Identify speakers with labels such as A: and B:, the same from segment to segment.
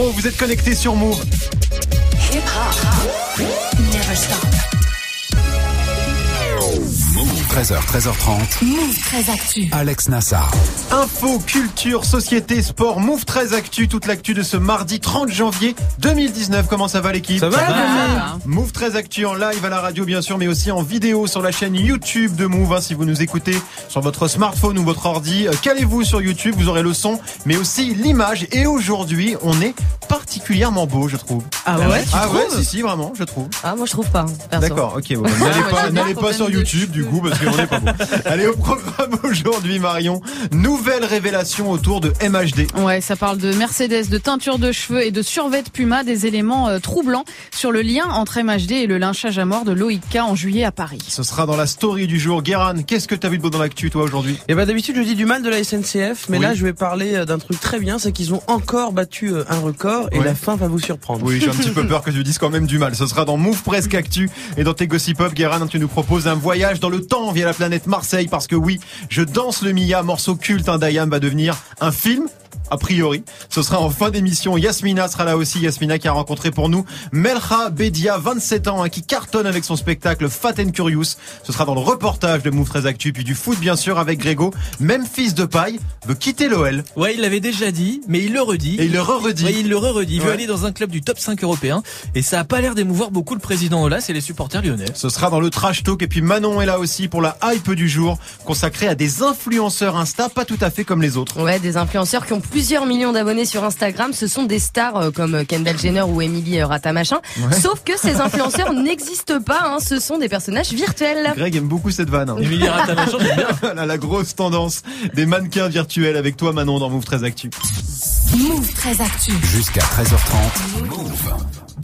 A: 0. Vous êtes connectés sur Move.
B: 13h, 13h30.
C: Move très actu.
B: Alex Nassar.
A: Info, culture, société, sport, Move très actu, toute l'actu de ce mardi 30 janvier 2019. Comment ça va l'équipe?
D: Ça va,
A: Move très actu en live à la radio bien sûr, mais aussi en vidéo sur la chaîne YouTube de Move. hein, si vous nous écoutez sur votre smartphone ou votre ordi, euh, calez-vous sur YouTube, vous aurez le son, mais aussi l'image. Et aujourd'hui, on est particulièrement beau, je trouve.
E: Ah ouais, tu
A: Ah ouais, si si, vraiment, je trouve.
E: Ah moi je trouve pas. perso.
A: D'accord, ok. Bon, n'allez
E: moi,
A: pas, n'allez sur YouTube du coup parce qu'on est pas bon. Allez au programme aujourd'hui, Marion. Nouvelle révélation autour de MHD.
F: Ouais, ça parle de Mercedes, de teinture de cheveux et de survêt Puma, des éléments euh, troublants sur le lien entre MHD et le lynchage à mort de Loïc K en juillet à Paris.
A: Ce sera dans la story du jour. Guéran, qu'est-ce que t'as vu de beau dans l'actu toi aujourd'hui?
D: Et bah d'habitude je dis du mal de la SNCF, mais
A: Oui.
D: là je vais parler euh, d'un truc très bien, c'est qu'ils ont encore battu euh, un record et
A: Ouais.
D: la fin va vous surprendre.
A: Oui, j'ai un petit peu peur que tu dises quand même du mal. Ce sera dans Move Presque Actu et dans tes Gossip Up, Guérin, tu nous proposes un voyage dans le temps via la planète Marseille parce que oui, je danse le Mia, morceau culte, un Dayam va devenir un film. A priori, ce sera en fin d'émission. Yasmina sera là aussi. Yasmina qui a rencontré pour nous Melcha Bedia, 27 ans, hein, qui cartonne avec son spectacle Fat and Curious. Ce sera dans le reportage de Move 13 Actu, puis du foot bien sûr avec Grégo. Même fils de paille veut quitter l'OL
G: Ouais, il l'avait déjà dit, mais il le redit.
A: et il le re-redit.
G: Ouais, il le re-redit. Il veut
A: Ouais.
G: aller dans un club du top 5 européen. Et ça a pas l'air d'émouvoir beaucoup le président Olas et les supporters lyonnais.
A: Ce sera dans le trash talk et puis Manon est là aussi pour la hype du jour consacrée à des influenceurs Insta pas tout à fait comme les autres.
E: Ouais, des influenceurs qui ont plusieurs millions d'abonnés sur Instagram, ce sont des stars euh, comme Kendall Jenner ou Emily euh, Ratamachin. Sauf que ces influenceurs n'existent pas, hein, ce sont des personnages virtuels.
A: Greg aime beaucoup cette vanne. hein.
G: Emilie Ratamachin, j'aime bien.
A: Voilà, la grosse tendance des mannequins virtuels avec toi Manon dans Move 13 Actu.
C: Move très actu.
B: Jusqu'à 13h30. Move.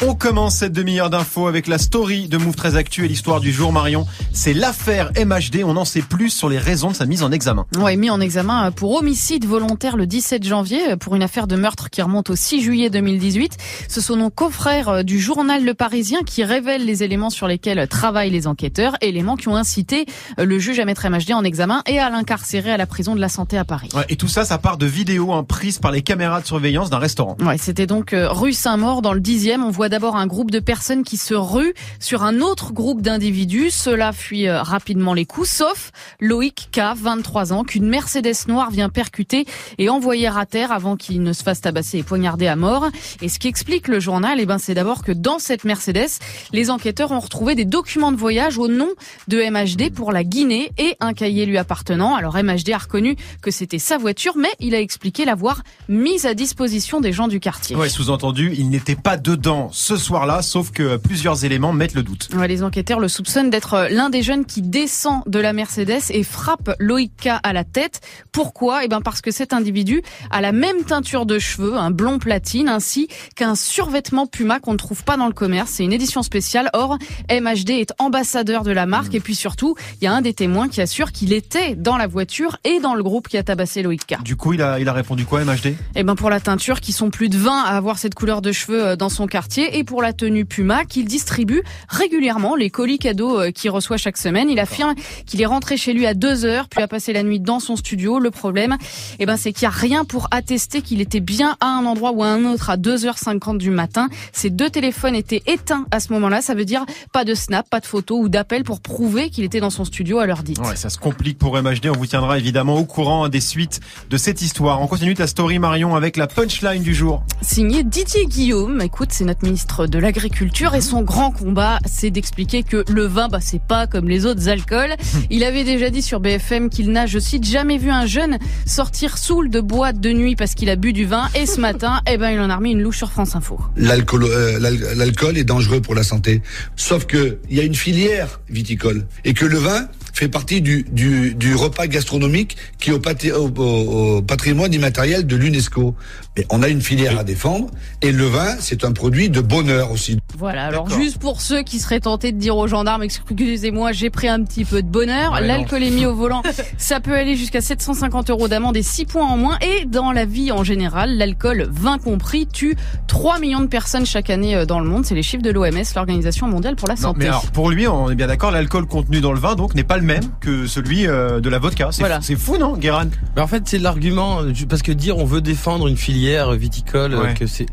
A: On commence cette demi-heure d'infos avec la story de Move 13 Actu et l'histoire du jour Marion. C'est l'affaire MHD, on en sait plus sur les raisons de sa mise en examen.
F: Ouais, mis en examen pour homicide volontaire le 17 janvier pour une affaire de meurtre qui remonte au 6 juillet 2018. Ce sont nos confrères du journal Le Parisien qui révèlent les éléments sur lesquels travaillent les enquêteurs, éléments qui ont incité le juge à mettre MHD en examen et à l'incarcérer à la prison de la santé à Paris.
A: Ouais, et tout ça, ça part de vidéos hein, prises par les caméras de surveillance d'un restaurant.
F: Ouais, c'était donc euh, rue Saint-Maur dans le dixième. On voit d'abord un groupe de personnes qui se ruent sur un autre groupe d'individus. Cela fuit euh, rapidement les coups, sauf Loïc K, 23 ans, qu'une Mercedes noire vient percuter et envoyer à terre avant qu'il ne se fasse tabasser et poignarder à mort. Et ce qui explique le journal, eh ben, c'est d'abord que dans cette Mercedes, les enquêteurs ont retrouvé des documents de voyage au nom de MHD pour la Guinée et un cahier lui appartenant. Alors MHD a reconnu que c'était sa voiture, mais il a expliqué l'avoir mise à disposition des gens du quartier.
A: Ouais, sous-entendu, il n'était pas dedans ce soir-là, sauf que plusieurs éléments mettent le doute.
F: Ouais, les enquêteurs le soupçonnent d'être euh, l'un des jeunes qui descend de la Mercedes et frappe Loïc K à la tête. Pourquoi? Eh ben parce que cet individu a la même teinture de cheveux, un blond platine, ainsi qu'un survêtement Puma qu'on ne trouve pas dans le commerce. C'est une édition spéciale. Or, MHD est ambassadeur de la marque et puis surtout, il y a un des témoins qui assure qu'il était dans la voiture et dans le groupe qui a tabassé Loïc K.
A: Du coup, il a, il a répondu quoi, MHD
F: Eh ben pour la teinture, qui sont plus de 20 à avoir cette couleur de cheveux euh, dans son quartier, et pour la tenue Puma, qu'il distribue régulièrement les colis cadeaux euh, qu'il reçoit chaque semaine. Il affirme qu'il est rentré chez lui à 2 heures, puis a passé la nuit dans son studio. Le problème, eh ben c'est qu'il n'y a rien pour attester qu'il était bien à un endroit ou à un autre à 2h50 du matin. Ses deux téléphones étaient éteints à ce moment-là. Ça veut dire pas de snap, pas de photos ou d'appels pour prouver qu'il était dans son studio à l'heure dite.
A: Ouais, ça se complique pour MHD. On vous tiendra évidemment au courant des suites de cette histoire. On continue ta story, Marion, avec la punchline du jour.
F: signé Didier Guillaume. Écoute, c'est notre ministre de l'Agriculture et son grand combat, c'est d'expliquer que le vin, bah, c'est pas comme les autres alcools. Il avait déjà dit sur BFM qu'il n'a, je cite, jamais vu un jeune sortir saoul de boîte de nuit parce qu'il a bu du vin. Et ce matin, eh ben, il en a remis une louche sur France Info.
H: L'alcool, euh, l'al- l'alcool est dangereux pour la santé. Sauf que il y a une filière viticole et que le vin fait partie du, du, repas gastronomique qui est au patrimoine immatériel de l'UNESCO. Mais on a une filière à défendre et le vin, c'est un produit de bonheur aussi.
F: Voilà, alors juste pour ceux qui seraient tentés de dire aux gendarmes, excusez-moi, j'ai pris un petit peu de bonheur,
A: Ouais,
F: l'alcoolémie au volant, ça peut aller jusqu'à 750 euros d'amende et 6 points en moins. Et dans la vie en général, l'alcool, vin compris, tue 3 millions de personnes chaque année euh, dans le monde. C'est les chiffres de l'OMS, l'Organisation mondiale pour la
A: Non,
F: santé.
A: mais alors, pour lui, on est bien d'accord, l'alcool contenu dans le vin, donc, n'est pas le même que celui euh, de la vodka. C'est
D: Voilà.
A: fou, non, Guérin?
D: Mais en fait, c'est l'argument euh, parce que dire on veut défendre une filière viticole, euh,
A: Ouais.
D: que c'est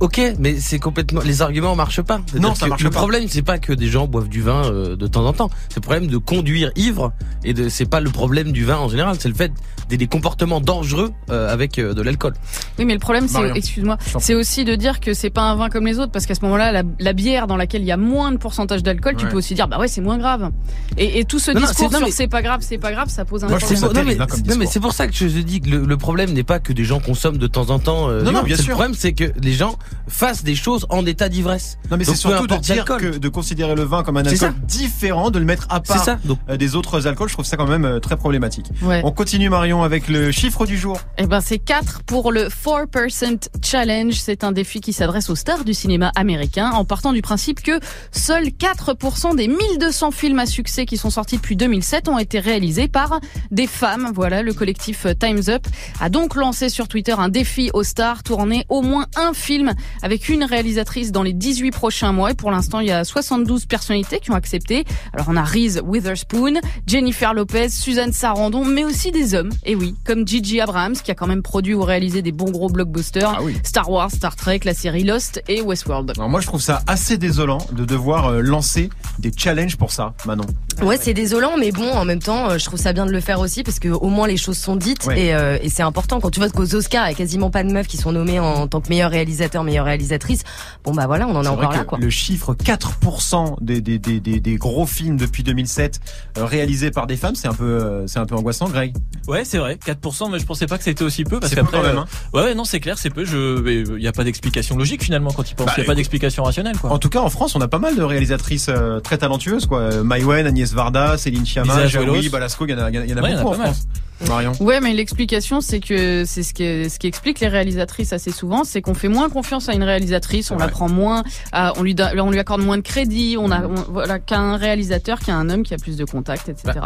D: ok, mais c'est complètement les arguments marchent pas.
A: Non, ça marche
D: Le
A: pas.
D: problème, c'est pas que des gens boivent du vin euh, de temps en temps. C'est le problème de conduire ivre et de c'est pas le problème du vin en général. C'est le fait des, des comportements dangereux euh, avec euh, de l'alcool.
F: Oui, mais le problème, c'est, excuse-moi, c'est aussi de dire que c'est pas un vin comme les autres, parce qu'à ce moment-là, la, la bière dans laquelle il y a moins de pourcentage d'alcool, tu peux aussi dire, bah ouais, c'est moins grave. Et, et tout ce
D: Non,
F: discours
D: non,
F: sur
D: mais-
F: c'est pas grave, c'est pas grave, ça pose un
A: Moi,
F: problème.
A: ça
D: non, mais,
A: terrible, hein,
D: non, mais c'est pour ça que je dis que le, le problème n'est pas que des gens consomment de temps en temps. Euh,
A: Non, non, bien sûr.
D: Le problème, c'est que les gens fassent des choses en état d'ivresse.
A: Non, mais c'est surtout de dire que de considérer le vin comme un alcool différent, de le mettre à part
D: ça. Donc
A: euh, des autres alcools. Je trouve ça quand même euh, très problématique.
F: Ouais.
A: On continue Marion avec le chiffre du jour.
F: Eh ben, c'est 4 pour le 4% Challenge. C'est un défi qui s'adresse aux stars du cinéma américain en partant du principe que seuls 4% des 1200 films à succès qui sont sortis depuis 2007 ont été réalisés par des femmes. Voilà, le collectif Time's Up a donc lancé sur Twitter un défi aux stars, tourner au moins un film avec une réalisatrice dans les 18 prochains mois. Et pour l'instant, il y a 72 personnalités qui ont accepté. Alors, on a Reese Witherspoon, Jennifer Lopez, Suzanne Sarandon, mais aussi des hommes. Et oui, comme Gigi Abrams, qui a quand même produit ou réalisé des bons gros blockbusters.
A: Ah oui.
F: Star Wars, Star Trek, la série Lost et Westworld.
A: Alors moi, je trouve ça assez désolant de devoir euh, lancer des challenges pour ça, Manon.
E: Ouais, c'est désolant, mais bon, en même temps, euh, je trouve ça bien de le faire aussi parce que au moins les choses sont dites
A: Ouais.
E: et, euh, et c'est important. Quand tu vois qu'aux Oscars, il y a quasiment pas de meufs qui sont nommées en tant que meilleur réalisateur, meilleure réalisatrice. Bon bah voilà, on en est, encore là,
A: que
E: quoi.
A: le chiffre 4% des, des, des, des, des gros films depuis 2007 euh, réalisés par des femmes, c'est un peu euh, c'est un peu angoissant, Greg.
G: Ouais, c'est vrai, 4%, mais je pensais pas que c'était aussi peu parce qu'après,
A: même,
G: euh,
A: hein.
G: ouais, non, c'est clair, c'est peu. Je, il y a pas d'explication logique finalement quand il pense.
A: Bah,
G: Il y a pas d'explication rationnelle, quoi.
A: En tout cas, en France, on a pas mal de réalisatrices euh, très talentueuses, quoi. Maïwen, Agnès Varda, Céline Chiama,
G: Lisa
A: Jaoui. Balasco, il y en a, y en a- a
G: Ouais, en a
A: beaucoup en
G: mal.
A: France. Marion.
F: Ouais, mais l'explication, c'est que c'est ce qui, ce qui explique les réalisatrices assez souvent, c'est qu'on fait moins confiance à une réalisatrice, on la prend moins, à- on lui, donne- on lui accorde moins de crédit, on a, on- voilà, qu'un réalisateur, qu'un homme qui a plus de contacts, etc.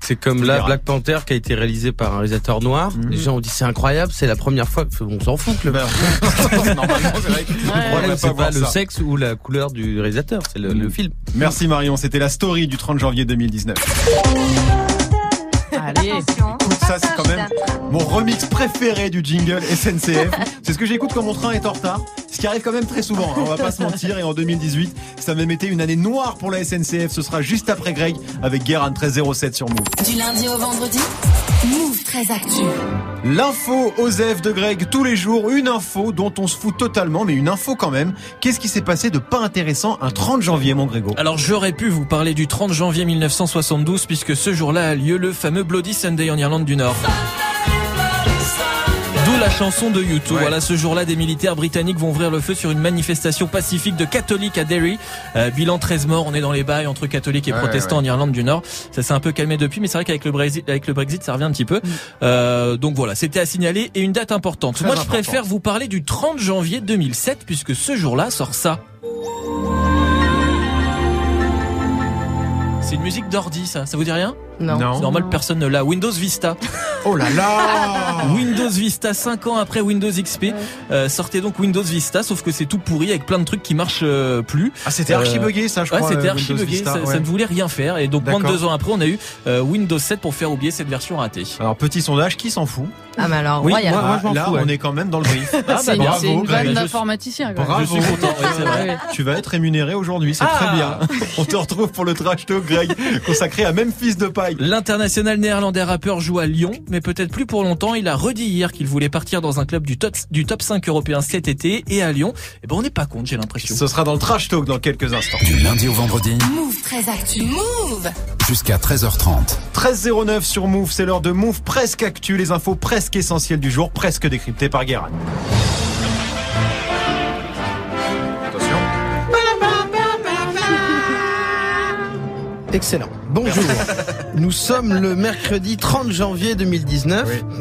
D: c'est comme là. Black Panther qui a été réalisé par un réalisateur noir.
A: Mhm.
D: Les gens ont dit c'est incroyable, c'est la première fois. que- On s'en fout que le
A: Ben, Normalement, c'est vrai.
D: Le problème, c'est pas le sexe ou la couleur du réalisateur, c'est le, le film.
A: Merci Marion, c'était la story du 30 janvier 2019.
F: Allez.
A: Écoute, ça c'est quand même mon remix préféré du jingle SNCF. C'est ce que j'écoute quand mon train est en retard. Ce qui arrive quand même très souvent, hein, on va pas se mentir. Et en 2018, ça a même été une année noire pour la SNCF. Ce sera juste après Greg avec Guérin 1307 sur Move.
C: Du lundi au vendredi, Move très actu.
A: L'info Osef de Greg tous les jours, une info dont on se fout totalement, mais une info quand même. Qu'est-ce qui s'est passé de pas intéressant un 30 janvier, mon Grégo?
G: Alors j'aurais pu vous parler du 30 janvier 1972 puisque ce jour-là a lieu le fameux Bloody Sunday en Irlande du Nord. D'où la chanson de U2.
A: Ouais.
G: Voilà, ce jour-là, des militaires britanniques vont ouvrir le feu sur une manifestation pacifique de catholiques à Derry. Euh, bilan 13 morts. On est dans les bails entre catholiques et
A: Ouais,
G: protestants
A: ouais.
G: en Irlande du Nord. Ça s'est un peu calmé depuis, mais c'est vrai qu'avec le Brexit, avec le Brexit, ça revient un petit peu. Euh, donc voilà, c'était à signaler et une date importante.
A: Très
G: Moi, je préfère vous parler du 30 janvier 2007 puisque ce jour-là sort ça. C'est une musique d'ordi, ça. Ça vous dit rien?
E: Non.
G: C'est normal, personne ne l'a. Windows Vista.
A: Oh là là
G: Windows Vista, 5 ans après Windows XP, euh, sortait donc Windows Vista, sauf que c'est tout pourri avec plein de trucs qui marchent euh, plus.
A: Ah, c'était archi bugué ça, je
G: Ouais,
A: crois.
G: c'était
A: euh,
G: archi
A: Vista,
G: ça,
A: ouais.
G: ça ne voulait rien faire. Et donc moins de deux ans après, on a eu euh, Windows 7 pour faire oublier cette version ratée.
A: Alors, petit sondage, qui s'en fout?
E: Ah mais alors,
G: Oui,
E: royal.
D: moi- je m'en
A: Là,
D: fous, ouais.
A: on est quand même dans le brief.
G: Ah,
F: c'est une,
G: bravo,
F: c'est une
A: Greg,
F: vanne d'informaticien.
G: Je suis content, vrai.
A: Tu vas être rémunéré aujourd'hui, c'est
G: Ah.
A: très bien. On te retrouve pour le trash talk, Greg, consacré à Memphis de
G: L'international néerlandais rappeur joue à Lyon, mais peut-être plus pour longtemps. Il a redit hier qu'il voulait partir dans un club du top, du top 5 européen cet été et à Lyon. Et ben on n'est pas compte, j'ai l'impression.
A: Ce sera dans le trash talk dans quelques instants.
B: Du lundi au vendredi
C: Move très actu. Move
B: jusqu'à 13h30.
A: 13.09 sur Move, c'est l'heure de Move presque actu, les infos presque essentielles du jour, presque décryptées par Guérin.
D: Excellent. Bonjour. Nous sommes le mercredi 30 janvier 2019.
A: Oui.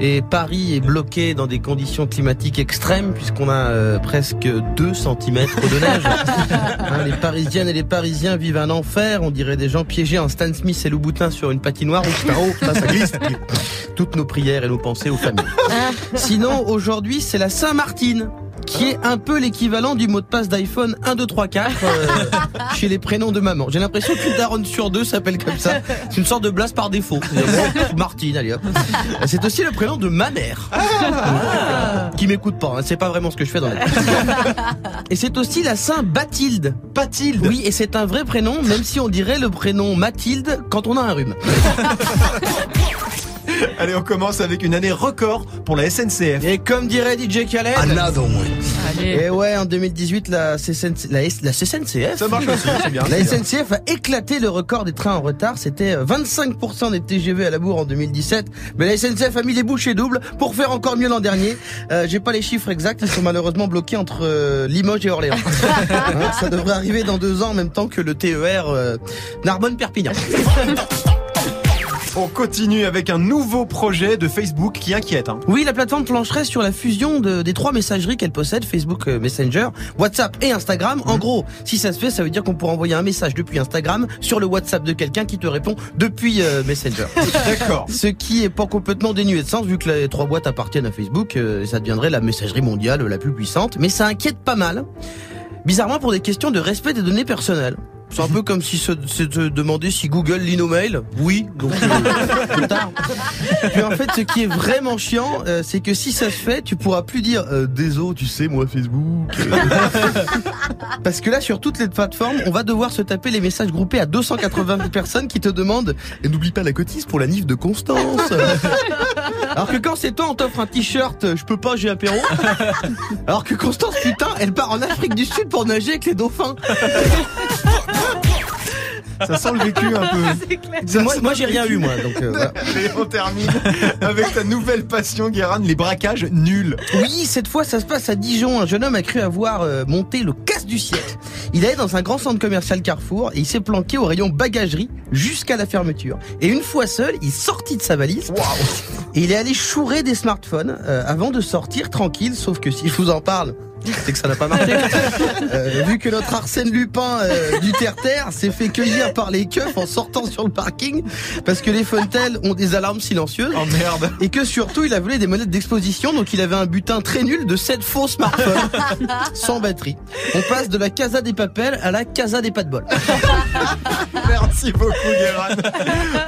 D: Et Paris est bloqué dans des conditions climatiques extrêmes puisqu'on a euh, presque 2 cm de neige. Hein, les Parisiennes et les Parisiens vivent un enfer. On dirait des gens piégés en Stan Smith et Louboutin sur une patinoire. Putain, oh, putain, ça glisse. Toutes nos prières et nos pensées aux familles. Sinon, aujourd'hui, c'est la Saint-Martine qui est un peu l'équivalent du mot de passe d'iPhone 1, 2, 3, 4 euh, chez les prénoms de maman. J'ai l'impression qu'une daronne sur deux s'appelle comme ça. C'est une sorte de blase par défaut. Martine, allez hop. C'est aussi le prénom de ma mère. Qui m'écoute pas, hein. c'est pas vraiment ce que je fais dans la vie. Et c'est aussi la Saint Bathilde.
A: Bathilde
D: Oui, et c'est un vrai prénom, même si on dirait le prénom Mathilde quand on a un rhume.
A: Allez, on commence avec une année record pour la SNCF.
D: Et comme dirait DJ Khaled...
H: Another one.
F: Allez.
D: Et ouais, en 2018, la, CSN la, S- la CSNCF,
A: Ça marche aussi, c'est bien.
D: la. SNCF a éclaté le record des trains en retard. C'était euh, 25% des TGV à la bourre en 2017. Mais la SNCF a mis les bouchées doubles pour faire encore mieux l'an dernier. Euh, J'ai pas les chiffres exacts. Ils sont malheureusement bloqués entre euh, Limoges et Orléans. Hein, ça devrait arriver dans deux ans en même temps que le TER euh, Narbonne-Perpignan.
A: On continue avec un nouveau projet de Facebook qui inquiète. hein.
D: Oui, la plateforme plancherait sur la fusion de- des trois messageries qu'elle possède, Facebook euh, Messenger, WhatsApp et Instagram. En gros, si ça se fait, ça veut dire qu'on pourra envoyer un message depuis Instagram sur le WhatsApp de quelqu'un qui te répond depuis euh, Messenger.
A: D'accord.
D: Ce qui est pas complètement dénué de sens vu que les trois boîtes appartiennent à Facebook, euh, ça deviendrait la messagerie mondiale la plus puissante. Mais ça inquiète pas mal. Bizarrement pour des questions de respect des données personnelles. C'est un peu comme si se, se, se demander si Google lit nos mails. Oui, donc euh, plus tard. Puis en fait, ce qui est vraiment chiant, euh, c'est que si ça se fait, tu pourras plus dire euh, désolé, tu sais, moi Facebook. euh. Parce que là, sur toutes les plateformes, on va devoir se taper les messages groupés à 280 personnes qui te demandent et n'oublie pas la cotise pour la nif de Constance. Alors que quand c'est toi, on t'offre un t-shirt, je peux pas, j'ai apéro. Alors que Constance, putain, elle part en Afrique du Sud pour nager avec les dauphins.
A: Ça sent le vécu un peu. Ça
D: Moi, j'ai rien eu, moi. Donc, euh, voilà.
A: Et on termine avec ta nouvelle passion, Guérin, les braquages nuls.
D: Oui, cette fois, ça se passe à Dijon. Un jeune homme a cru avoir euh, monté le casse du siècle. Il allait dans un grand centre commercial Carrefour et il s'est planqué au rayon bagagerie jusqu'à la fermeture. Et une fois seul, il sortit de sa valise et il est allé chourer des smartphones euh, avant de sortir tranquille. Sauf que si je vous en parle, c'est que ça n'a pas marché. Euh, vu que notre Arsène Lupin euh, du terre-terre s'est fait cueillir par les keufs en sortant sur le parking parce que les Funtel ont des alarmes silencieuses.
A: Oh merde.
D: Et que surtout, il a volé des monettes d'exposition, donc il avait un butin très nul de 7 faux smartphones sans batterie. On passe de la Casa des Papels à la Casa des pas de bol.
A: Merci beaucoup, Guérin.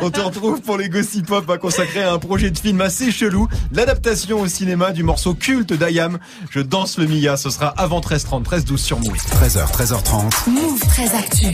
A: On te retrouve pour les Gossip Pop à consacrer à un projet de film assez chelou, l'adaptation au cinéma du morceau culte d'Ayam. Je danse le Mia. Ce sera avant 13h30, 13h12 sur Move.
B: 13h, 13h30.
C: Move très actu.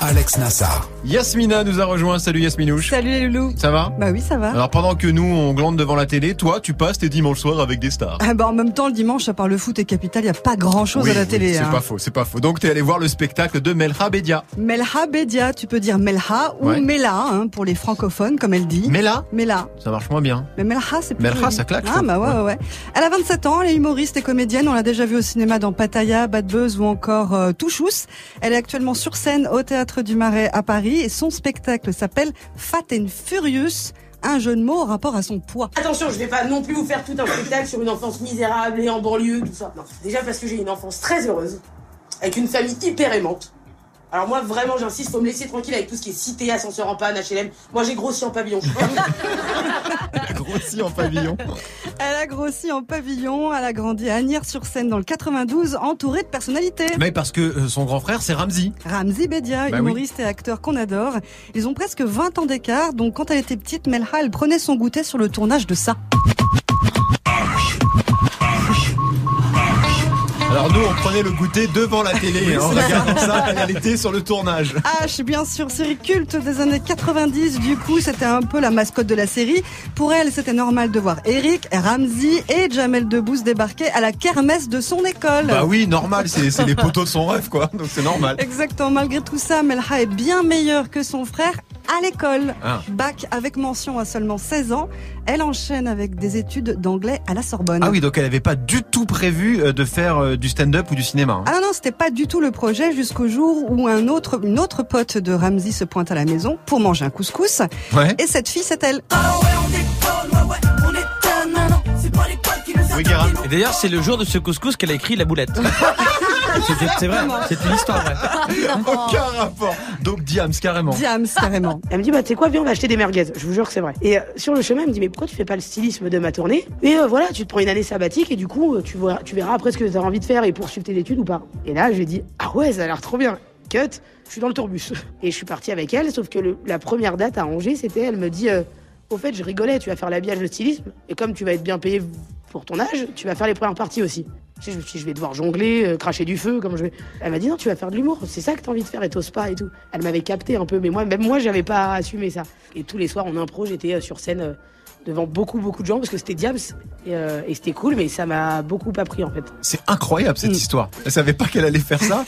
B: Alex Nassar.
A: Yasmina nous a rejoint. Salut Yasminouche.
I: Salut les loulous.
A: Ça va?
I: Bah oui, ça va.
A: Alors pendant que nous on glande devant la télé, toi tu passes tes dimanches soirs avec des stars.
I: Ah bah en même temps, le dimanche, à part le foot et Capital, il n'y a pas grand chose
A: Oui,
I: à la
A: oui,
I: télé.
A: c'est
I: hein.
A: pas faux, c'est pas faux. Donc t'es allé voir le spectacle de Melha Bedia.
I: Melha Bedia, tu peux dire Melha ou
A: Ouais.
I: Mela hein, pour les francophones, comme elle dit.
A: Mela,
I: Mela.
A: ça marche moins bien.
I: Mais Melha, c'est plus
A: Melha, ça claque,
I: Ah bah ouais, ouais, ouais. Elle a 27 ans, elle est humoriste et comédienne. On l'a déjà vue au cinéma dans Pattaya, Bad Buzz ou encore euh, Touchous. Elle est actuellement sur scène au Théâtre du Marais à Paris et son spectacle s'appelle Fat and Furious. Un jeu de mots en rapport à son poids.
J: Attention, je vais pas non plus vous faire tout un spectacle sur une enfance misérable et en banlieue, tout ça. Non. Déjà parce que j'ai une enfance très heureuse, avec une famille hyper aimante. Alors moi, vraiment, j'insiste, faut me laisser tranquille avec tout ce qui est cité, ascenseur en panne, HLM. Moi, j'ai grossi en pavillon.
A: Grossi en pavillon.
I: Elle a grossi en pavillon, elle a grandi à Agnières-sur-Seine dans le 92, entourée de personnalités.
A: Mais parce que euh, son grand frère c'est Ramzi.
I: Ramzi Bedia,
A: Bah
I: humoriste et acteur qu'on adore. Ils ont presque 20 ans d'écart, donc quand elle était petite, Melha, elle prenait son goûter sur le tournage de ça.
A: Alors nous on prenait le goûter devant la télé hein, en regardant ça elle était sur le tournage.
I: H, bien sûr, série culte des années 90, du coup, c'était un peu la mascotte de la série. Pour elle, c'était normal de voir Eric, Ramzi et Jamel Debbouze débarquer à la kermesse de son école.
A: Bah oui normal c'est c'est les poteaux de son rêve quoi donc c'est normal.
I: Exactement, malgré tout ça, Melha est bien meilleure que son frère à l'école.
A: Ah.
I: Bac avec mention à seulement 16 ans, elle enchaîne avec des études d'anglais à la Sorbonne.
A: Ah oui donc elle avait pas du tout prévu euh, de faire euh, du stand-up ou du cinéma. hein.
I: Ah non, non, c'était pas du tout le projet jusqu'au jour où un autre, une autre pote de Ramsey se pointe à la maison pour manger un couscous.
A: Ouais.
I: Et cette fille, c'est elle.
A: Oui Guérin.
D: Et d'ailleurs, c'est le jour de ce couscous qu'elle a écrit la boulette. C'est vrai, c'est une histoire vraie.
A: Aucun rapport. Donc Diams, carrément.
I: Diams, carrément.
J: Elle me dit, bah, tu sais quoi, viens, on va acheter des merguez. Je vous jure que c'est vrai. Et euh, sur le chemin, elle me dit, mais pourquoi tu fais pas le stylisme de ma tournée Et euh, voilà, tu te prends une année sabbatique et du coup, euh, tu, vois, tu verras après ce que tu as envie de faire et poursuivre tes études ou pas. Et là, j'ai dit, ah ouais, ça a l'air trop bien. Cut, je suis dans le tourbus. Et je suis parti avec elle, sauf que le- la première date à Angers, c'était, elle me dit, euh, au fait, je rigolais, tu vas faire l'habillage, le stylisme, et comme tu vas être bien payé pour ton âge, tu vas faire les premières parties aussi. Je me suis dit, je vais devoir jongler, euh, cracher du feu, comme je vais. Elle m'a dit, non, tu vas faire de l'humour, c'est ça que t'as envie de faire et t'oses pas et tout. Elle m'avait capté un peu, mais moi, même moi, j'avais pas assumé ça. Et tous les soirs, en impro, j'étais euh, sur scène euh, devant beaucoup, beaucoup de gens, parce que c'était Diams, et, euh, et c'était cool, mais ça m'a beaucoup appris, en fait.
A: C'est incroyable cette
J: Mm.
A: histoire. Elle savait pas qu'elle allait faire ça.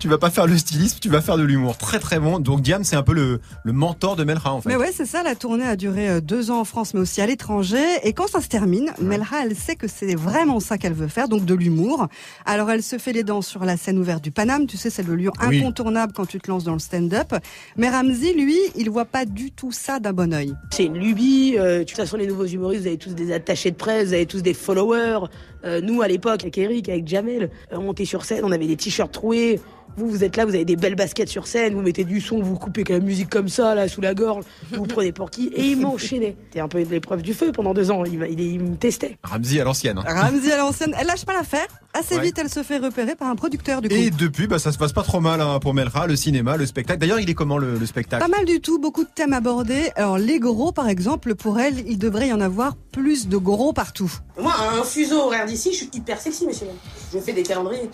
A: Tu vas pas faire le stylisme, tu vas faire de l'humour. Très très bon. Donc Diams, c'est un peu le, le mentor de Melra en fait.
I: Mais ouais, c'est ça. La tournée a duré euh, deux ans en France, mais aussi à l'étranger. Et quand ça se termine, Melra, elle sait que c'est vraiment ça qu'elle veut faire, donc de l'humour. Alors elle se fait les dents sur la scène ouverte du Paname. Tu sais, c'est le lieu
A: Oui.
I: incontournable quand tu te lances dans le stand-up. Mais Ramsey, lui, il voit pas du tout ça d'un bon oeil.
J: C'est une lubie. euh, façon, les nouveaux humoristes, vous avez tous des attachés de presse, vous avez tous des followers. Euh, nous, à l'époque, avec Eric, avec Jamel, euh, on montait sur scène, on avait des t-shirts troués. Vous, vous êtes là, vous avez des belles baskets sur scène, vous mettez du son, vous coupez la musique comme ça, là, sous la gorge, vous vous prenez pour qui Et il m'enchaînait. C'était un peu l'épreuve du feu pendant deux ans, il, m'a- il, il me testait.
A: Ramsey à l'ancienne. hein.
I: Ramsey à l'ancienne, elle lâche pas l'affaire. Assez
A: Ouais.
I: vite, elle se fait repérer par un producteur du coup.
A: Et depuis, bah, ça se passe pas trop mal hein, pour Melra, le cinéma, le spectacle. D'ailleurs, il est comment le, le spectacle?
I: Pas mal du tout, beaucoup de thèmes abordés. Alors les gros, par exemple, pour elle, il devrait y en avoir plus de gros partout.
J: Moi, un fuseau horaire d'ici, je suis hyper sexy, monsieur. Je fais des calendriers.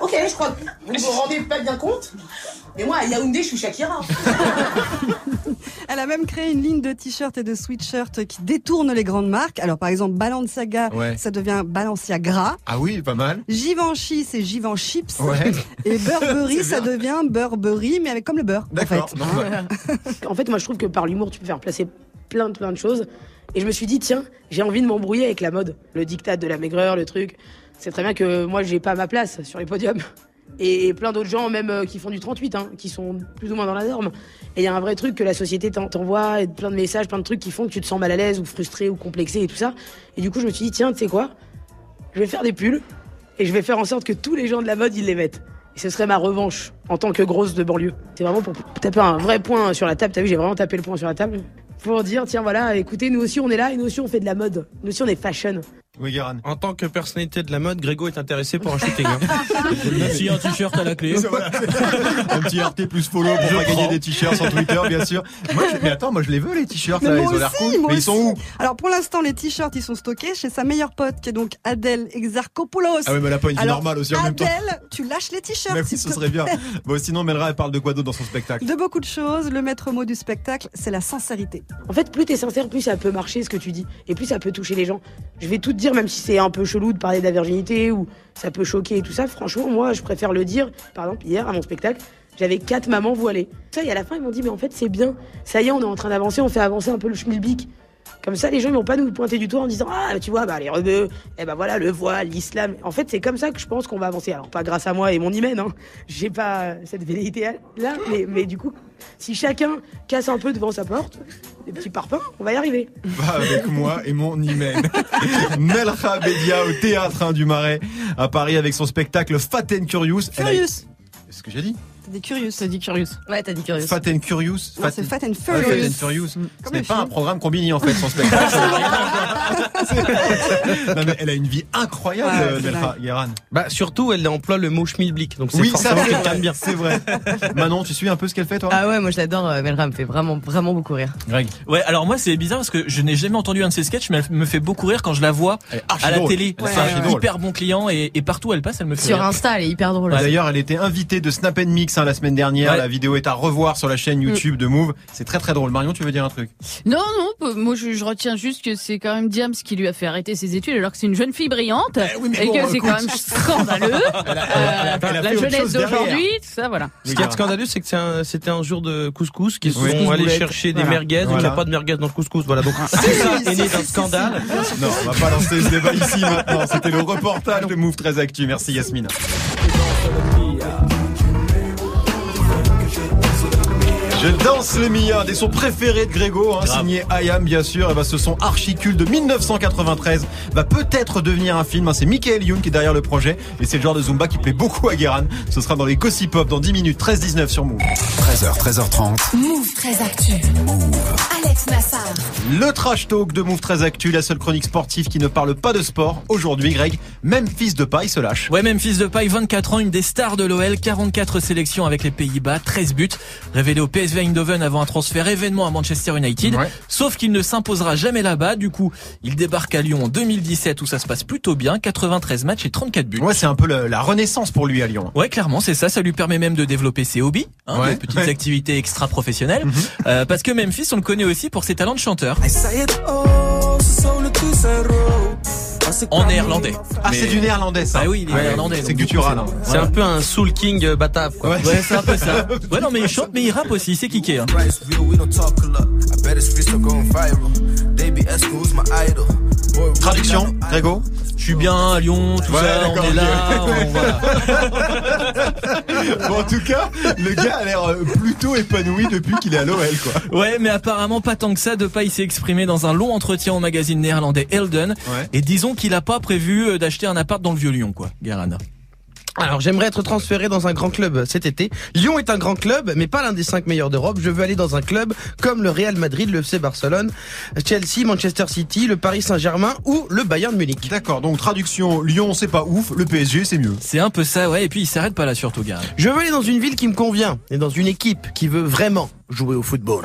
J: ok, je crois que vous ne vous rendez pas bien compte. Mais moi, à Yaoundé, je suis Shakira.
I: Elle a même créé une ligne de t-shirts et de sweatshirts qui détournent les grandes marques. Alors par exemple, Balenciaga,
A: Ouais.
I: ça devient Balenciaga.
A: Ah oui, pas mal.
I: Givenchy, c'est Givenchyps.
A: Ouais.
I: Et Burberry, ça devient Burberry, mais avec comme le beurre. En
A: D'accord.
I: fait.
A: Non, bah,
J: En fait, moi, je trouve que par l'humour, tu peux faire placer plein de plein de choses. Et je me suis dit, tiens, j'ai envie de m'embrouiller avec la mode. Le diktat de la maigreur, le truc. C'est très bien que moi, j'ai pas ma place sur les podiums. Et, plein d'autres gens, même euh, qui font du 38, hein, qui sont plus ou moins dans la norme. Et il y a un vrai truc que la société t'en- t'envoie, et plein de messages, plein de trucs qui font que tu te sens mal à l'aise ou frustré ou complexé et tout ça. Et du coup, je me suis dit, tiens, tu sais quoi? Je vais faire des pulls et je vais faire en sorte que tous les gens de la mode, ils les mettent. Et ce serait ma revanche en tant que grosse de banlieue. C'est vraiment pour taper un vrai point sur la table. T'as vu, j'ai vraiment tapé le point sur la table. Pour dire, tiens, voilà, écoutez, nous aussi on est là et nous aussi on fait de la mode. Nous aussi on est fashion.
A: Oui, Guérin.
D: En tant que personnalité de la mode, Grégo est intéressé pour un shooting. hein.
G: Un t-shirt à la clé.
A: Voilà. un petit RT plus follow pour pas gagner des t-shirts sur Twitter, bien sûr. Moi, je- mais attends, moi je les veux les t-shirts, là, ils ont l'air cool. Mais ils sont où.
I: Alors pour l'instant, les t-shirts, ils sont stockés chez sa meilleure pote, qui est donc Adèle Exarchopoulos.
A: Ah oui, mais elle a pas une vie
I: Alors,
A: normale aussi en même temps.
I: Adèle, tu lâches les t-shirts.
A: Mais oui, ce serait bien. Bon, sinon, Melra, elle parle de quoi d'autre dans son spectacle
I: De beaucoup de choses. Le maître mot du spectacle, c'est la sincérité.
J: En fait, plus t'es sincère, plus ça peut marcher ce que tu dis. Et plus ça peut toucher les gens. Je vais tout te dire, même si c'est un peu chelou de parler de la virginité ou ça peut choquer et tout ça. Franchement, moi, je préfère le dire. Par exemple, hier, à mon spectacle, j'avais quatre mamans voilées. Ça, et à la fin, ils m'ont dit, mais en fait, c'est bien. Ça y est, on est en train d'avancer, on fait avancer un peu le schmilblick. Comme ça, les gens, ils vont pas nous pointer du doigt en disant, ah, tu vois, bah, les rebeux, eh ben voilà, le voile, l'islam. En fait, c'est comme ça que je pense qu'on va avancer. Alors, pas grâce à moi et mon hymen, hein. J'ai pas cette velléité-là, mais, mais du coup, si chacun casse un peu devant sa porte, des petits parpaings, on va y arriver.
A: Va avec moi et mon hymen. Melra Bedia au théâtre hein, du Marais à Paris avec son spectacle Fat and Curious.
I: Furious.
A: C'est ce que j'ai dit
I: dit curious.
F: T'as dit curieux.
E: Ouais, t'as dit curieux.
A: Fat and Curious.
I: Non, c'est Fat and
A: Ah, Fat
I: Furious.
A: and Furious. Ce
I: Comme
A: n'est
I: le
A: pas un programme combini en fait son spectacle. Non mais elle a une vie incroyable,
I: Ouais,
A: euh,
I: dingue.
A: Guérin.
D: Bah surtout, elle emploie le mot schmilblick, donc c'est
A: Oui, ça
D: forcément quelqu'un de bien.
A: C'est vrai. Manon, tu suis un peu ce qu'elle fait toi?
E: Ah ouais, moi je l'adore, euh, Melra me fait vraiment, vraiment beaucoup rire.
A: Greg.
G: Ouais, alors moi c'est bizarre parce que je n'ai jamais entendu un de ses sketchs, mais elle me fait beaucoup rire quand je la vois à la télé.
A: Est
G: C'est hyper bon client et, et partout où elle passe, elle me fait
E: Sur
G: rire.
E: Insta, elle est hyper drôle.
A: D'ailleurs, elle était invitée de Snap and Mix hein, la semaine dernière.
G: Ouais.
A: La vidéo est à revoir sur la chaîne
I: Mm.
A: YouTube de Move. C'est très très drôle. Marion, tu veux dire un truc?
F: Non, non, moi je, je retiens juste que c'est quand même Diams qui lui a fait arrêter ses études alors que c'est une jeune fille brillante
A: oui, mais
F: et
A: bon,
F: que c'est quand même scandaleux. Euh,
A: elle a fait
F: la jeunesse d'aujourd'hui, tout ça, voilà.
D: Ce qui est scandaleux, c'est que c'est un- c'était un jour de couscous qui
A: Oui.
D: sont allés
E: Couscoulette.
D: chercher des
E: Voilà.
D: merguez, donc il n'y
A: Voilà.
D: a pas de merguez dans le couscous. Voilà, donc tout ça est né d'un scandale.
A: Non, on va pas lancer ce débat ici maintenant. C'était le reportage de Move très Actu. Merci Yasmine. Je danse le Mia, des sons préférés de Grégo, hein, signé Ayam bien sûr. Et bah, ce son archicule de 1993 va peut-être devenir un film. hein. C'est Michael Youn qui est derrière le projet et c'est le genre de Zumba qui plaît beaucoup à Guéran. Ce sera dans les Gossip Pop dans 10 minutes, 13-19 sur Move.
B: 13h, 13h30.
C: Move très actu. Alex Nassar.
A: Le trash talk de Move très actu, la seule chronique sportive qui ne parle pas de sport. Aujourd'hui, Greg, même fils de paille se lâche.
G: Ouais, même fils de paille, 24 ans, une des stars de l'OL, 44 sélections avec les Pays-Bas, 13 buts, révélé au PSV Eindhoven avant un transfert événement à Manchester United.
A: Ouais.
G: Sauf qu'il ne s'imposera jamais là-bas. Du coup, il débarque à Lyon en 2017 où ça se passe plutôt bien, 93 matchs et 34 buts.
A: Ouais, c'est un peu le- la renaissance pour lui à Lyon.
G: Ouais, clairement, c'est ça. Ça lui permet même de développer ses hobbies, hein,
A: Ouais.
G: des petites
A: Ouais.
G: activités extra-professionnelles. Euh, parce que Memphis, on le connaît aussi pour ses talents de chanteur. En néerlandais.
A: Ah,
G: Mais-
A: c'est du néerlandais ça.
G: Ah oui, il est
A: Ouais,
G: néerlandais.
A: C'est turan. hein.
D: C'est un peu un soul king euh, batave, quoi.
A: Ouais.
G: Ouais, c'est un peu ça. Ouais, non, mais il chante, mais il rappe aussi, c'est kické. Hein.
A: Traduction, Grégo
G: Je suis bien à Lyon, tout
A: Ouais,
G: ça, on est là,
A: ok.
G: on- voilà.
A: Bon, en tout cas, le gars a l'air euh, plutôt épanoui depuis qu'il est à l'OL, quoi.
G: Ouais, mais apparemment pas tant que ça. Depay s'est exprimé dans un long entretien au magazine néerlandais Elden.
A: Ouais.
G: Et disons qu'il a pas prévu euh, d'acheter un appart dans le Vieux-Lyon, quoi, Guérin.
D: Alors j'aimerais être transféré dans un grand club cet été. Lyon est un grand club, mais pas l'un des cinq meilleurs d'Europe. Je veux aller dans un club comme le Real Madrid, le FC Barcelone, Chelsea, Manchester City, le Paris Saint-Germain ou le Bayern Munich.
A: D'accord, donc traduction, Lyon c'est pas ouf, le PSG c'est mieux.
G: C'est un peu ça, ouais. Et puis il s'arrête pas là, surtout, Guérin.
D: Je veux aller dans une ville qui me convient et dans une équipe qui veut vraiment jouer au football.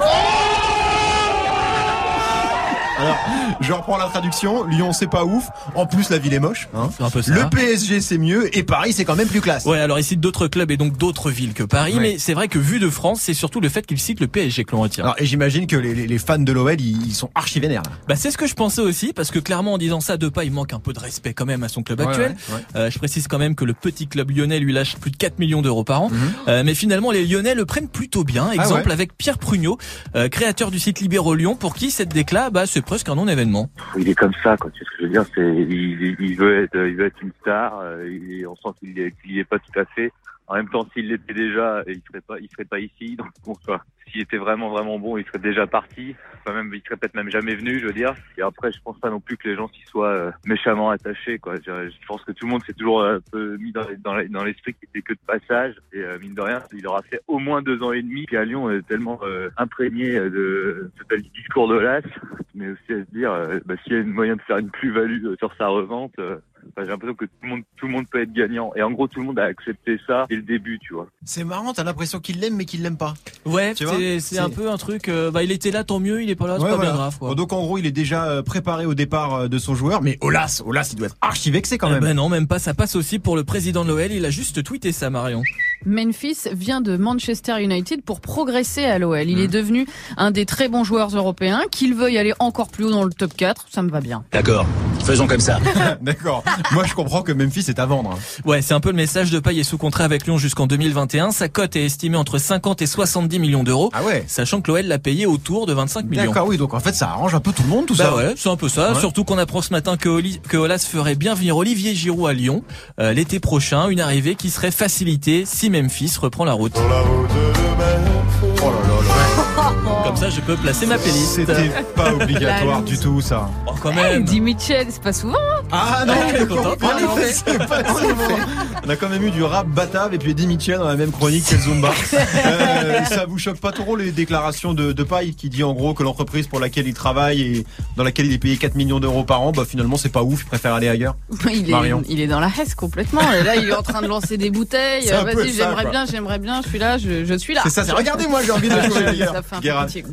A: Alors, je reprends la traduction, Lyon c'est pas ouf, en plus la ville est moche. Hein.
G: C'est un peu ça.
A: Le PSG c'est mieux et Paris c'est quand même plus classe.
G: Ouais, alors il cite d'autres clubs et donc d'autres villes que Paris,
A: Ouais.
G: mais c'est vrai que vu de France, c'est surtout le fait qu'il cite le PSG que l'on retient.
A: Alors, et j'imagine que les, les- les fans de l'OL ils, ils sont archi vénères.
G: Bah c'est ce que je pensais aussi, parce que clairement en disant ça, Depay il manque un peu de respect quand même à son club
A: Ouais,
G: actuel.
A: ouais.
G: Euh, je précise quand même que le petit club lyonnais lui lâche plus de 4 millions d'euros par an. Euh, mais finalement les Lyonnais le prennent plutôt bien. Exemple
A: Mhm. Ah ouais
G: avec Pierre Prugnot, euh, créateur du site Libéro Lyon, pour qui cette déclat, bah c'est presque un non-événement.
K: il est comme ça, quoi. Tu sais ce que je veux dire C'est, il, veut être, il veut être une star. euh, et on sent qu'il est, qu'il y est pas tout à fait. En même temps, s'il l'était déjà, il serait pas, il serait pas ici. Donc, quoi. S'il était vraiment, vraiment bon, il serait déjà parti. Enfin, même, il serait peut-être même jamais venu, je veux dire. Et après, je pense pas non plus que les gens s'y soient euh, méchamment attachés, quoi. Je, pense que tout le monde s'est toujours un peu mis dans, les- dans, les- dans l'esprit qu'il était que de passage. Et euh, mine de rien, il aura fait au moins deux ans et demi. Puis à Lyon, est tellement euh, imprégné de ce tel discours de l'AS, mais aussi à se dire, euh, bah, s'il y a une moyen de faire une plus-value euh, sur sa revente, euh, enfin, j'ai l'impression que tout le monde, tout le monde peut être gagnant. Et en gros, tout le monde a accepté ça dès le début, tu vois.
A: C'est marrant, t'as l'impression qu'il l'aime mais qu'il l'aime pas.
G: Ouais,
A: Tu vois,
G: c'est, un peu un truc. euh, bah il était là, tant mieux. Il est pas là, c'est
A: Ouais,
G: pas
A: voilà.
G: bien grave. Quoi.
A: Bon, donc en gros il est déjà euh, préparé au départ euh, de son joueur, mais Olas, Olas il doit être archi vexé quand
G: Eh
A: même.
G: ben non, même pas. Ça passe aussi pour le président de l'OL. Il a juste tweeté ça, Marion.
F: Memphis vient de Manchester United pour progresser à l'OL.
A: Mmh.
F: Il est devenu un des très bons joueurs européens. Qu'il veuille aller encore plus haut dans le top 4, ça me va bien.
B: D'accord, faisons comme ça.
A: D'accord. Moi je comprends que Memphis est à vendre. hein.
G: Ouais, c'est un peu le message de Paille est sous contrat avec Lyon jusqu'en 2021. Sa cote est estimée entre 50 et 70 millions d'euros.
A: Ah ouais.
G: Sachant que l'OL l'a payé autour de 25 millions.
A: D'accord, oui, donc en fait ça arrange un peu tout le monde tout
G: Bah
A: ça.
G: ouais, c'est un peu ça.
A: Ouais.
G: Surtout qu'on apprend ce matin que, Oli- que Olas ferait bien venir Olivier Giroud à Lyon euh, l'été prochain. Une arrivée qui serait facilitée si Memphis reprend la route.
A: Oh là là là.
G: Comme ça, je peux placer ma playlist.
A: C'était pas obligatoire du tout ça.
G: Oh, quand
F: Eh,
G: même.
F: Di Mitchell, c'est pas souvent.
A: Ah non,
G: Ouais, content.
A: en effet, c'est pas souvent. On a quand même eu du rap batave et puis Eddie Mitchell dans la même chronique que Zumba. Euh, ça vous choque pas trop les déclarations de, de Paille qui dit en gros que l'entreprise pour laquelle il travaille et dans laquelle il est payé 4 millions d'euros par an, bah finalement c'est pas ouf, il préfère aller ailleurs.
F: Il est,
A: Marion.
F: il est dans la hesse complètement. Et là, il est en train de lancer des bouteilles.
A: C'est un peu
F: Vas-y, j'aimerais bien, j'aimerais bien. Je suis là, je, je suis là.
A: C'est ça, c'est regardez-moi, j'ai envie de jouer ailleurs.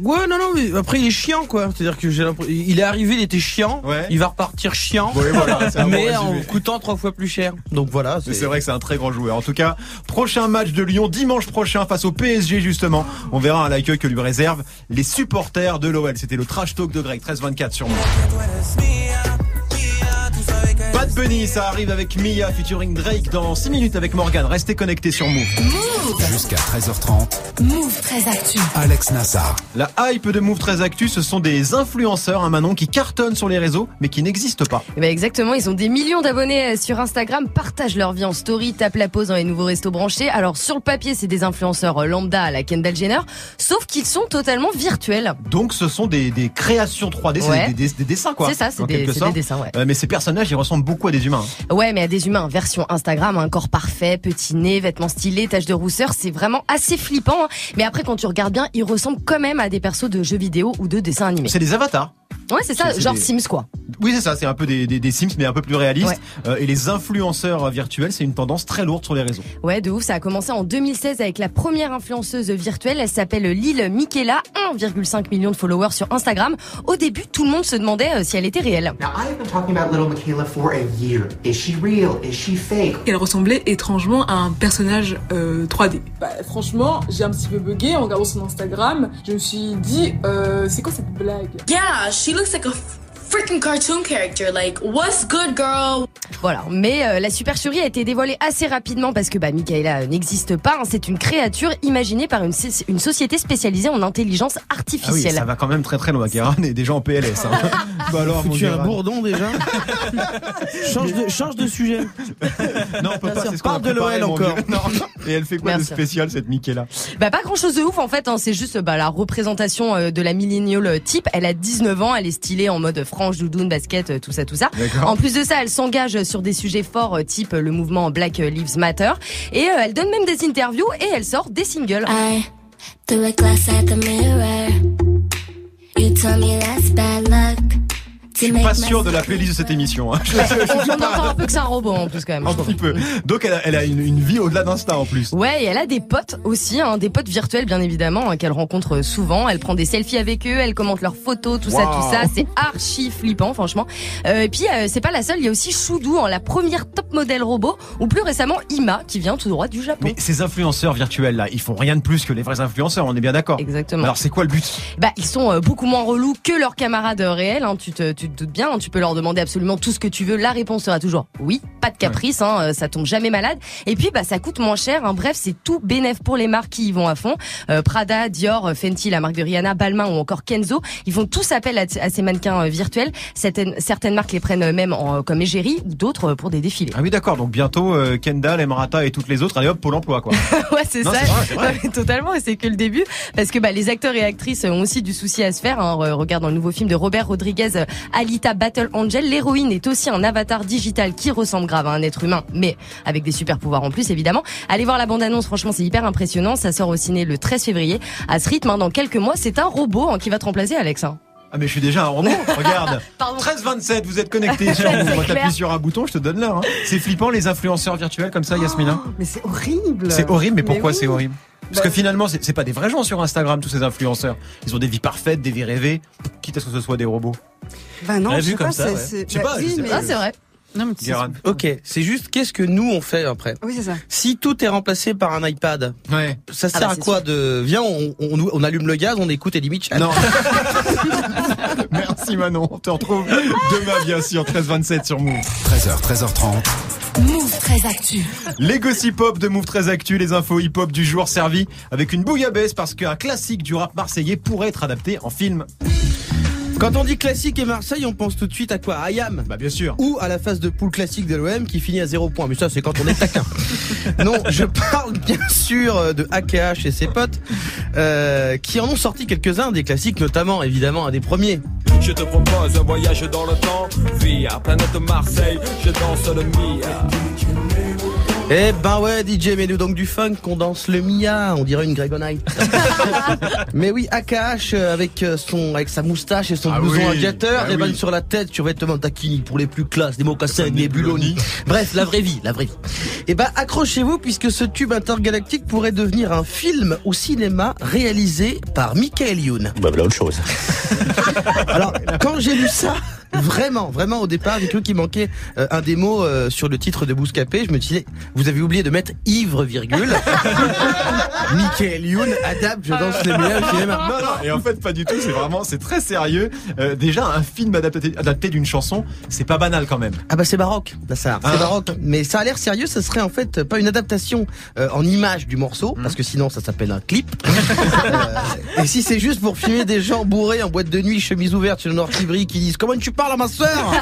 D: Ouais, non, non, mais après il est chiant, quoi. C'est-à-dire que j'ai l'impression, il est arrivé, il était chiant.
A: Ouais.
D: Il va repartir chiant.
A: Ouais, voilà,
D: mais en coûtant trois fois plus cher. Donc voilà.
A: C'est vrai que c'est un très grand joueur. En tout cas, prochain match de Lyon dimanche prochain face au PSG justement. On verra à l'accueil que lui réservent les supporters de l'OL. C'était le trash talk de Greg 13-24 sur moi. Bunny, ça arrive avec Mia featuring Drake dans 6 minutes avec Morgan. Restez connectés sur Move.
B: Jusqu'à 13h30,
C: Move très actu.
B: Alex Nassar.
A: La hype de Move très Actu, ce sont des influenceurs, un Manon, qui cartonnent sur les réseaux, mais qui n'existent pas.
E: Eh ben exactement, ils ont des millions d'abonnés euh, sur Instagram, partagent leur vie en story, tapent la pause dans les nouveaux restos branchés. Alors sur le papier, c'est des influenceurs euh, lambda à la Kendall Jenner, sauf qu'ils sont totalement virtuels.
A: Donc ce sont des, des créations 3D, c'est des, des- des dessins quoi.
E: C'est ça, c'est des, dessins, ouais.
A: Euh, mais ces personnages, ils ressemblent beaucoup à des humains. hein.
E: Ouais, mais à des humains, version Instagram, un corps parfait, petit nez, vêtements stylés, taches de rousseur, c'est vraiment assez flippant. hein. Mais après, quand tu regardes bien, ils ressemblent quand même à des persos de jeux vidéo ou de dessins animés.
A: C'est des avatars.
E: Ouais, c'est ça, genre
A: des-
E: Sims quoi.
A: Oui, c'est ça, c'est un peu des, des, des Sims, mais un peu plus réalistes.
E: Ouais.
A: Euh, et les influenceurs virtuels, c'est une tendance très lourde sur les réseaux.
E: Ouais, de ouf, ça a commencé en 2016 avec la première influenceuse virtuelle, elle s'appelle Lil Michaela, 1,5 million de followers sur Instagram. Au début, tout le monde se demandait euh, si elle était réelle.
L: Now, I have been talking about little Michaela for a year. Is she real? Is she fake?
M: Elle ressemblait étrangement à un personnage euh, 3D. Bah, franchement, j'ai un petit peu bugué en regardant son Instagram. Je me suis dit, euh, c'est quoi cette blague?
N: Yeah, she looks like a freaking cartoon character. Like, what's good, girl?
E: Voilà, mais euh, la supercherie a été dévoilée assez rapidement parce que bah, Michaela n'existe pas. hein. C'est une créature imaginée par une, une société spécialisée en intelligence
A: Ah oui,
E: artificielle.
A: ça va quand même très très loin. Guérin est déjà en PLS. Hein. bah alors,
D: Tu as un bourdon déjà change, de, change de sujet.
A: Non, on peut
D: Bien
A: pas.
D: sûr, parle de l'OL encore.
A: Non. Et elle fait quoi
E: Merci.
A: de spécial cette Michaela?
E: Bah pas grand chose de ouf en fait, hein. c'est juste bah, la représentation euh, de la millennial type. Elle a 19 ans, elle est stylée en mode frange, doudoune, basket, euh, tout ça, tout ça. En plus de ça, elle s'engage sur des sujets forts euh, type euh, le mouvement Black Lives Matter. Et euh, elle donne même des interviews et elle sort des singles.
N: I threw a glass at the mirror. You told me that's bad luck.
A: Je suis pas sûr de la playlist de cette émission. Hein. Je-
E: on,
A: je- je suis
E: on entend un peu que c'est un robot en plus quand même.
A: Un petit peu. Donc elle a, elle a une, une vie au-delà d'Insta en plus.
E: Ouais, et elle a des potes aussi, hein, des potes virtuels bien évidemment, hein, qu'elle rencontre souvent. Elle prend des selfies avec eux, elle commente leurs photos, tout ça, tout ça. C'est archi flippant, franchement. Euh, et puis euh, c'est pas la seule, il y a aussi Choudou, hein, la première top modèle robot, ou plus récemment Ima, qui vient tout droit du Japon.
A: Mais ces influenceurs virtuels là, ils font rien de plus que les vrais influenceurs, on est bien d'accord.
E: Exactement.
A: Alors c'est quoi le but?
E: Bah, ils sont euh, beaucoup moins relous que leurs camarades euh, réels. Hein, tu, te, tu te doutes bien. hein, tu peux leur demander absolument tout ce que tu veux. La réponse sera toujours oui. Pas de caprice. Hein, euh, ça tombe jamais malade. Et puis, bah, ça coûte moins cher. Hein, bref, c'est tout bénéf pour les marques qui y vont à fond. Euh, Prada, Dior, euh, Fenty, la marque de Rihanna, Balmain ou encore Kenzo. Ils font tous appel à, à ces mannequins euh, virtuels. Certaines, certaines marques les prennent même en, comme égérie d'autres pour des défilés.
A: Ah oui d'accord, donc bientôt euh, Kendall, Emrata et toutes les autres, allez hop, Pôle emploi quoi.
E: ouais, c'est ça.
A: c'est vrai, c'est vrai.
E: Ouais, totalement, et c'est que le début. Parce que bah, les acteurs et actrices ont aussi du souci à se faire. Hein. Re- Regarde dans le nouveau film de Robert Rodriguez, Alita Battle Angel, l'héroïne est aussi un avatar digital qui ressemble grave à un être humain, mais avec des super pouvoirs en plus, évidemment. Allez voir la bande-annonce, franchement, c'est hyper impressionnant. Ça sort au ciné le 13 février. À ce rythme, hein, dans quelques mois, c'est un robot hein, qui va te remplacer, Alex. hein.
A: Ah mais je suis déjà un robot, regarde.
E: Pardon.
A: 13-27, vous êtes connectés sur
E: clair.
A: t'appuies sur un bouton, je te donne l'heure. hein. C'est flippant les influenceurs virtuels comme ça, Yasmina
I: Mais c'est horrible.
A: C'est horrible, mais pourquoi
I: oui.
A: c'est horrible? Parce que finalement, c'est c'est pas des vrais gens sur Instagram, tous ces influenceurs. Ils ont des vies parfaites, des vies rêvées, quitte à ce que ce soit des robots.
I: Bah non, je sais
A: comme
I: pas,
A: ça,
I: c'est-
A: ouais.
I: c'est-
A: Je sais
I: bah
A: pas, je
I: oui,
A: sais
I: mais-
A: pas.
E: Ah, c'est vrai.
F: Non, mais tu sais,
A: Guérin.
D: Ok, c'est juste qu'est-ce que nous on fait après
I: Oui, c'est ça.
D: Si tout est remplacé par un iPad,
A: Ouais.
D: ça
E: Ah
D: sert
E: bah,
D: à quoi de Viens, on, on, on allume le gaz, on écoute Eddie Mitchell.
A: Non. Merci Manon, on te retrouve demain bien sûr, 13-27 sur Move.
B: 13h, 13h30.
C: Move très actu.
A: Les gossip hop de Move très Actu, les infos hip hop du jour servis avec une bouillabaisse parce qu'un classique du rap marseillais pourrait être adapté en film.
D: Quand on dit classique et Marseille, on pense tout de suite à quoi? À Ayam
A: Bah bien sûr.
D: ou à la phase de poule classique de l'OM qui finit à 0 points. Mais ça, c'est quand on est taquin. non, je parle bien sûr euh, de AKH et ses potes euh, qui en ont sorti quelques-uns, des classiques notamment, évidemment, un des premiers.
O: Je te propose un voyage dans le temps Via planète Marseille Je danse le Mia
D: Eh ben ouais, DJ, mais nous donc du funk, qu'on danse le Mia, on dirait une Gregonite. mais oui, AKH euh, avec euh, son, avec sa moustache et son
A: Ah
D: blouson
A: oui, bah
D: vannes
A: oui.
D: sur la tête, sur vêtements taquini pour les plus classes, des mocassins, des
A: Nebuloni.
D: buloni. Bref, la vraie vie, la vraie vie. Et ben accrochez-vous puisque ce tube intergalactique pourrait devenir un film au cinéma réalisé par Michael Youn.
B: Bah voilà autre chose.
D: Alors, quand j'ai lu ça, Vraiment, vraiment au départ, j'ai cru qu'il manquait euh, un des mots euh, sur le titre de Bouscapé. Je me disais, vous avez oublié de mettre ivre virgule. Michael Youn adapte Je danse les meilleurs au cinéma.
A: Non, non, et en fait, pas du tout, c'est vraiment, c'est très sérieux. Euh, déjà, un film adapté, adapté d'une chanson, c'est pas banal quand même.
D: Ah bah c'est baroque, là, ça, c'est
A: Ah.
D: baroque. Mais ça a l'air sérieux, ça serait en fait pas une adaptation euh, en image du morceau, parce que sinon ça s'appelle un clip. Et si c'est juste pour filmer des gens bourrés en boîte de nuit, chemise ouverte sur le Nord Ivry qui disent comment tu parles à ma sœur,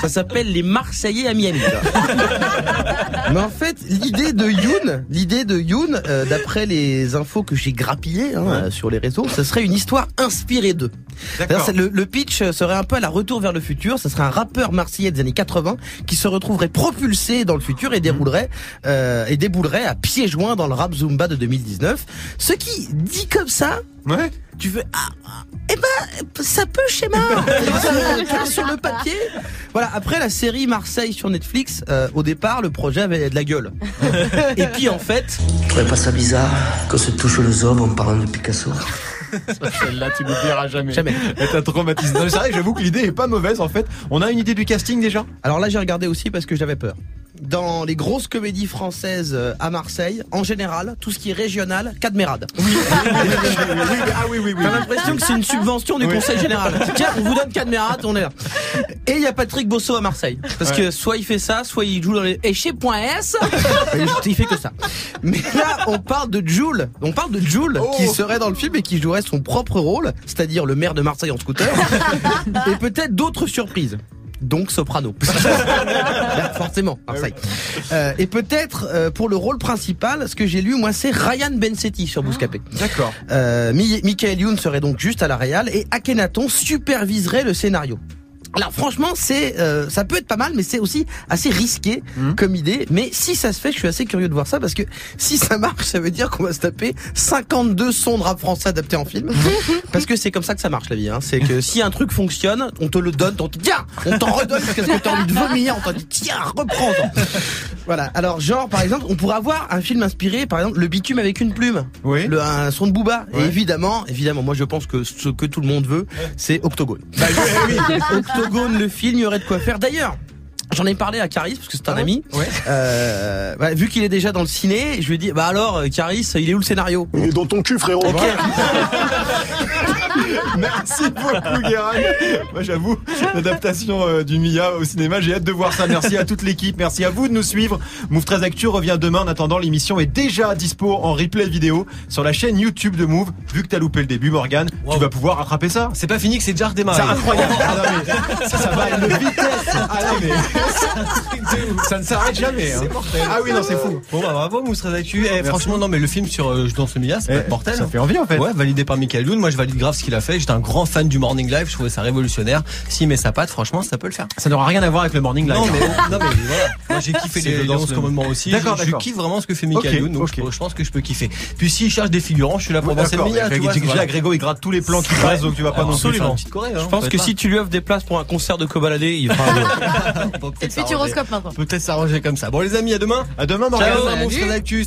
D: ça s'appelle les Marseillais à Miami. Mais en fait, l'idée de Youn, l'idée de Youn, euh, d'après les infos que j'ai grappillées hein, euh, sur les réseaux, ce serait une histoire inspirée d'eux. Le pitch serait un peu à la retour vers le futur. Ce serait un rappeur marseillais des années 80 qui se retrouverait propulsé dans le futur et déroulerait euh, et déboulerait à pieds joints dans le rap Zumba de 2019. Ce qui dit comme ça.
A: Ouais.
D: Tu veux ah, ah, eh ben ça peut schéma Ça, sur le papier. Voilà. Après la série Marseille sur Netflix, euh, au départ le projet avait de la gueule. et puis en fait,
P: Tu trouves pas ça bizarre qu'on se touche le zob en parlant de Picasso?
A: Celle-là, tu n'oublieras jamais.
D: Jamais.
A: Elle t'a traumatisé. C'est vrai que j'avoue que l'idée est pas mauvaise en fait. On a une idée du casting déjà?
D: Alors là, j'ai regardé aussi parce que j'avais peur. Dans les grosses comédies françaises euh, à Marseille, en général, tout ce qui est régional, Cadmerade.
A: Ah oui, oui, oui.
D: T'as l'impression que c'est une subvention du
A: Oui.
D: Conseil Général. Tiens, on vous donne Cadmerade, on est là. Et il y a Patrick Bosso à Marseille. Parce que soit il fait ça, soit il joue dans les échec.s. il fait que ça. Mais là, on parle de Jules. On parle de Jules qui serait dans le film et qui jouerait son propre rôle, c'est-à-dire le maire de Marseille en scooter. et peut-être d'autres surprises. Donc Soprano. Forcément, Marseille. Euh, et peut-être euh, pour le rôle principal, ce que j'ai lu moi c'est Ryan Bensetti sur Bouscapé.
A: D'accord.
D: Euh, Mi- Michael Youn serait donc juste à la réal et Akhenaton superviserait le scénario. Alors franchement, c'est euh, ça peut être pas mal, mais c'est aussi assez risqué comme idée. Mais si ça se fait, je suis assez curieux de voir ça parce que si ça marche, ça veut dire qu'on va se taper 52 sons de rap français adaptés en film. parce que c'est comme ça que ça marche la vie. Hein. C'est que si un truc fonctionne, on te le donne, on te dit tiens, on t'en redonne parce que t'as envie de vomir, on t'en dit tiens, reprends. Voilà. Alors genre par exemple, on pourrait avoir un film inspiré, par exemple, le bitume avec une plume.
A: Oui.
D: Le un son de Booba. Et évidemment, évidemment, moi je pense que ce que tout le monde veut, c'est Octogone.
A: Bah, oui, oui.
D: Le film, il y aurait de quoi faire. D'ailleurs. J'en ai parlé à Caris parce que c'est un ami.
A: Ouais.
D: Euh, bah, vu qu'il est déjà dans le ciné, je lui ai dit bah alors euh, Caris, il est où le scénario?
Q: Il est dans ton cul, frérot.
D: Ok.
A: Merci beaucoup, Guérin. Moi, j'avoue, l'adaptation euh, du Mia au cinéma, j'ai hâte de voir ça. Merci à toute l'équipe. Merci à vous de nous suivre. Move 13 Actu revient demain. En attendant, l'émission est déjà dispo en replay vidéo sur la chaîne YouTube de Move. Vu que t'as loupé le début, Morgan, tu vas pouvoir rattraper ça.
R: C'est pas fini que c'est déjà redémarré.
A: C'est incroyable. Ah non, mais ça, ça va à une vitesse. Ah non, mais ça ne s'arrête jamais. hein. Ah oui, non, c'est fou.
R: Bon bah bravo Mousse Actu. Eh, franchement non mais le film sur euh, Je danse le Mia, c'est
A: Eh,
R: pas mortel.
A: ça fait envie, en fait.
R: Ouais, validé par Michael Youn. Moi je valide grave ce qu'il a fait. J'étais un grand fan du Morning Live, je trouvais ça révolutionnaire. S'il met sa patte, franchement, ça peut le faire.
A: Ça n'aura rien à voir avec le morning live.
R: Non mais, non mais voilà. Moi j'ai kiffé les
A: le
R: danses
A: danse le-
R: commandement aussi.
A: D'accord,
R: je, kiffe vraiment ce que fait Michael Youn, donc je, je pense que je peux kiffer. Puis s'il cherche des figurants, je suis là pour danser le voilà.
A: Grégo, il gratte tous les plans qui passent, donc tu vas pas non plus
R: hein,
D: Je pense que si tu lui offres des places pour un concert de Kobalade, il fera
E: C'est le futuroscope maintenant.
R: Peut-être s'arranger comme ça. Bon les amis, à demain.
A: À demain, Morgan.
R: Ciao,
A: Salut.
R: Monstre d'actu.